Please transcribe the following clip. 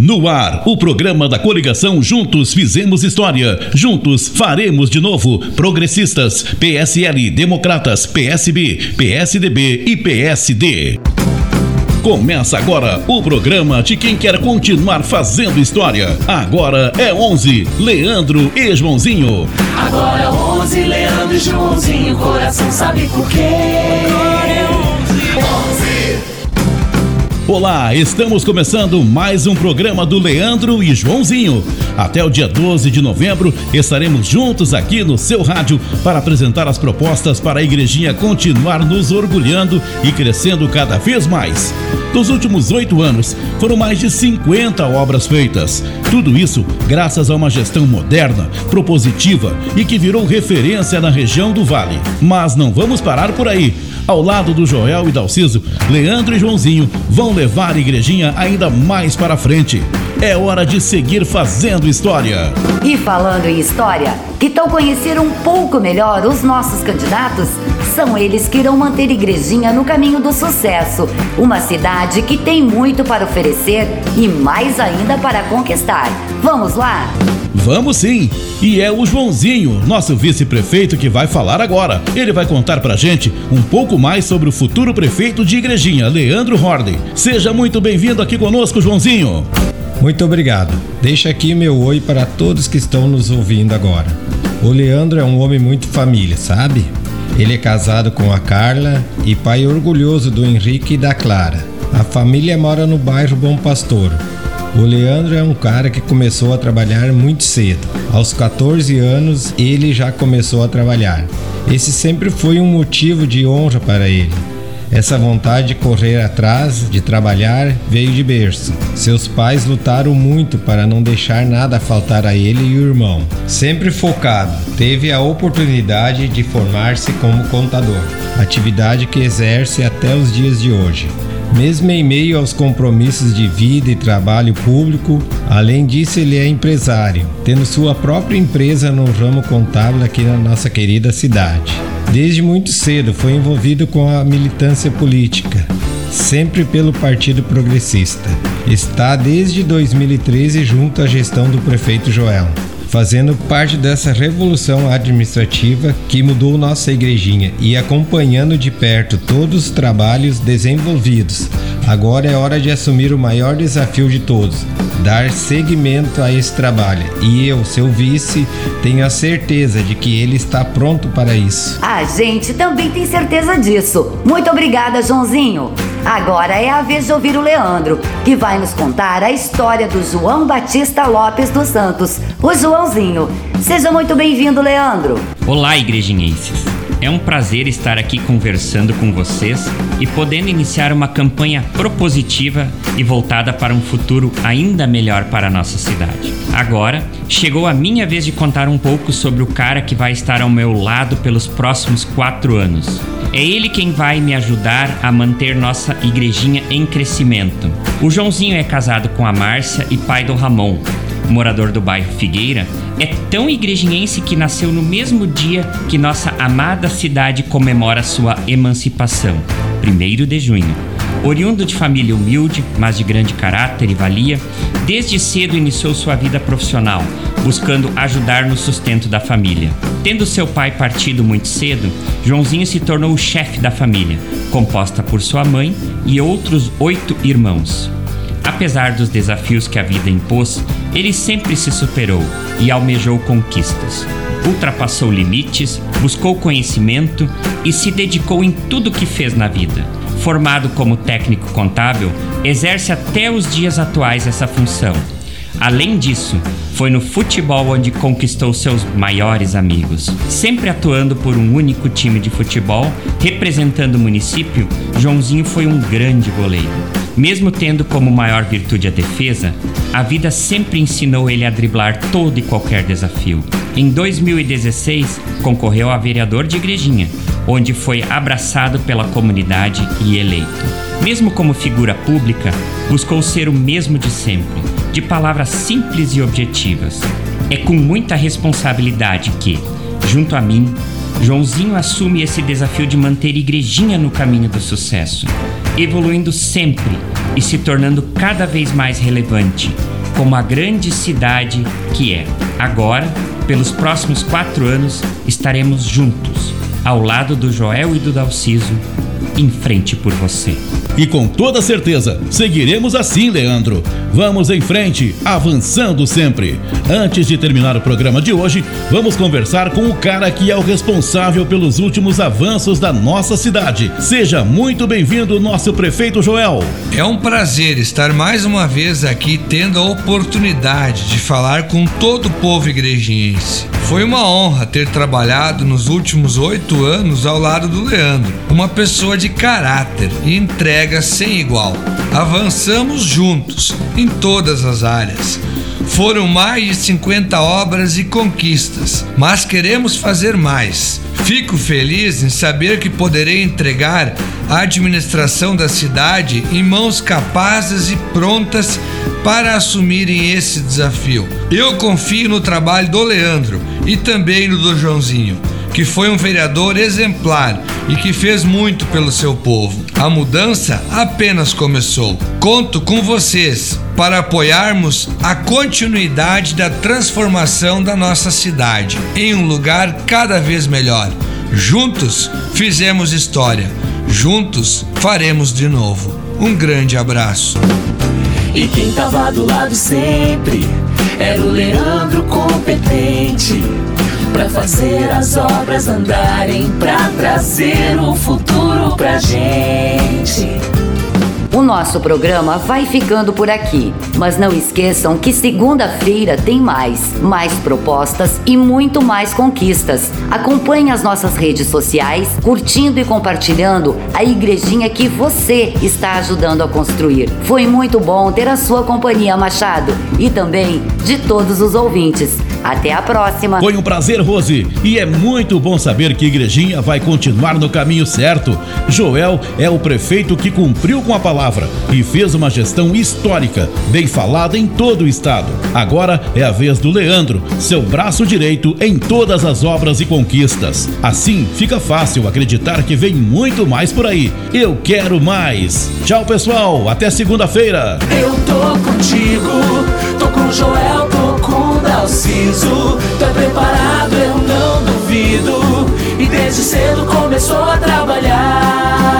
No ar, o programa da coligação Juntos Fizemos História. Juntos faremos de novo. Progressistas, PSL, Democratas, PSB, PSDB e PSD. Começa agora o programa de quem quer continuar fazendo história. Agora é 11, Leandro e Joãozinho. Agora 11, Leandro e Joãozinho, coração sabe por quê? Agora é 11, 11. Olá, estamos começando mais um programa do Leandro e Joãozinho. Até o dia 12 de novembro estaremos juntos aqui no seu rádio para apresentar as propostas para a igrejinha continuar nos orgulhando e crescendo cada vez mais. Nos últimos oito anos, foram mais de 50 obras feitas. Tudo isso graças a uma gestão moderna, propositiva e que virou referência na região do Vale. Mas não vamos parar por aí. Ao lado do Joel e Dalciso, Leandro e Joãozinho vão levar a igrejinha ainda mais para frente. É hora de seguir fazendo história. E falando em história, que tal conhecer um pouco melhor os nossos candidatos? São eles que irão manter Igrejinha no caminho do sucesso. Uma cidade que tem muito para oferecer e mais ainda para conquistar. Vamos lá? Vamos sim! E é o Joãozinho, nosso vice-prefeito, que vai falar agora. Ele vai contar pra gente um pouco mais sobre o futuro prefeito de Igrejinha, Leandro Hordem. Seja muito bem-vindo aqui conosco, Joãozinho. Muito obrigado. Deixa aqui meu oi para todos que estão nos ouvindo agora. O Leandro é um homem muito família, sabe? Ele é casado com a Carla e pai orgulhoso do Henrique e da Clara. A família mora no bairro Bom Pastor. O Leandro é um cara que começou a trabalhar muito cedo. Aos 14 anos, ele já começou a trabalhar. Esse sempre foi um motivo de honra para ele. Essa vontade de correr atrás, de trabalhar, veio de berço. Seus pais lutaram muito para não deixar nada faltar a ele e o irmão. Sempre focado, teve a oportunidade de formar-se como contador, atividade que exerce até os dias de hoje. Mesmo em meio aos compromissos de vida e trabalho público, além disso, ele é empresário, tendo sua própria empresa no ramo contábil aqui na nossa querida cidade. Desde muito cedo foi envolvido com a militância política, sempre pelo Partido Progressista. Está desde 2013 junto à gestão do prefeito Joel fazendo parte dessa revolução administrativa que mudou nossa igrejinha e acompanhando de perto todos os trabalhos desenvolvidos. Agora é hora de assumir o maior desafio de todos, dar seguimento a esse trabalho. E eu, seu vice, tenho a certeza de que ele está pronto para isso. A gente também tem certeza disso. Muito obrigada, Joãozinho. Agora é a vez de ouvir o Leandro, que vai nos contar a história do João Batista Lopes dos Santos, o Joãozinho. Seja muito bem-vindo, Leandro. Olá, igrejinhenses. É um prazer estar aqui conversando com vocês e podendo iniciar uma campanha propositiva e voltada para um futuro ainda melhor para a nossa cidade. Agora, chegou a minha vez de contar um pouco sobre o cara que vai estar ao meu lado pelos próximos quatro anos. É ele quem vai me ajudar a manter nossa igrejinha em crescimento. O Joãozinho é casado com a Márcia e pai do Ramon, morador do bairro Figueira, é tão igrejinhense que nasceu no mesmo dia que nossa amada cidade comemora sua emancipação, 1 de junho. Oriundo de família humilde, mas de grande caráter e valia, desde cedo iniciou sua vida profissional, buscando ajudar no sustento da família. Tendo seu pai partido muito cedo, Joãozinho se tornou o chefe da família, composta por sua mãe e outros oito irmãos. Apesar dos desafios que a vida impôs, ele sempre se superou e almejou conquistas. Ultrapassou limites, buscou conhecimento e se dedicou em tudo que fez na vida. Formado como técnico contábil, exerce até os dias atuais essa função. Além disso, foi no futebol onde conquistou seus maiores amigos. Sempre atuando por um único time de futebol, representando o município, Joãozinho foi um grande goleiro. Mesmo tendo como maior virtude a defesa, a vida sempre ensinou ele a driblar todo e qualquer desafio. Em 2016, concorreu a vereador de Igrejinha, onde foi abraçado pela comunidade e eleito. Mesmo como figura pública, buscou ser o mesmo de sempre, de palavras simples e objetivas. É com muita responsabilidade que, junto a mim, Joãozinho assume esse desafio de manter Igrejinha no caminho do sucesso. Evoluindo sempre e se tornando cada vez mais relevante, como a grande cidade que é. Agora, pelos próximos quatro anos, estaremos juntos, ao lado do Joel e do Dalciso, em frente por você. E com toda certeza, seguiremos assim, Leandro. Vamos em frente, avançando sempre. Antes de terminar o programa de hoje, vamos conversar com o cara que é o responsável pelos últimos avanços da nossa cidade. Seja muito bem-vindo, nosso prefeito Joel. É um prazer estar mais uma vez aqui tendo a oportunidade de falar com todo o povo igrejiense. Foi uma honra ter trabalhado nos últimos oito anos ao lado do Leandro, uma pessoa de caráter e entrega sem igual. Avançamos juntos em todas as áreas. Foram mais de 50 obras e conquistas, mas queremos fazer mais. Fico feliz em saber que poderei entregar a administração da cidade em mãos capazes e prontas para assumirem esse desafio. Eu confio no trabalho do Leandro e também no do Joãozinho, que foi um vereador exemplar e que fez muito pelo seu povo. A mudança apenas começou. Conto com vocês para apoiarmos a continuidade da transformação da nossa cidade em um lugar cada vez melhor. Juntos fizemos história, juntos faremos de novo. Um grande abraço. E quem tava do lado sempre era o Leandro competente para fazer as obras andarem, para trazer o futuro pra gente. O nosso programa vai ficando por aqui, mas não esqueçam que segunda-feira tem mais, mais propostas e muito mais conquistas. Acompanhe as nossas redes sociais, curtindo e compartilhando a igrejinha que você está ajudando a construir. Foi muito bom ter a sua companhia, Machado, e também de todos os ouvintes. Até a próxima. Foi um prazer, Rose, e é muito bom saber que Igrejinha vai continuar no caminho certo. Joel é o prefeito que cumpriu com a palavra e fez uma gestão histórica, bem falada em todo o estado. Agora é a vez do Leandro, seu braço direito em todas as obras e conquistas. Assim, fica fácil acreditar que vem muito mais por aí. Eu quero mais. Tchau, pessoal. Até segunda-feira. Eu tô contigo Narciso. Tá preparado, eu não duvido. E desde cedo começou a trabalhar.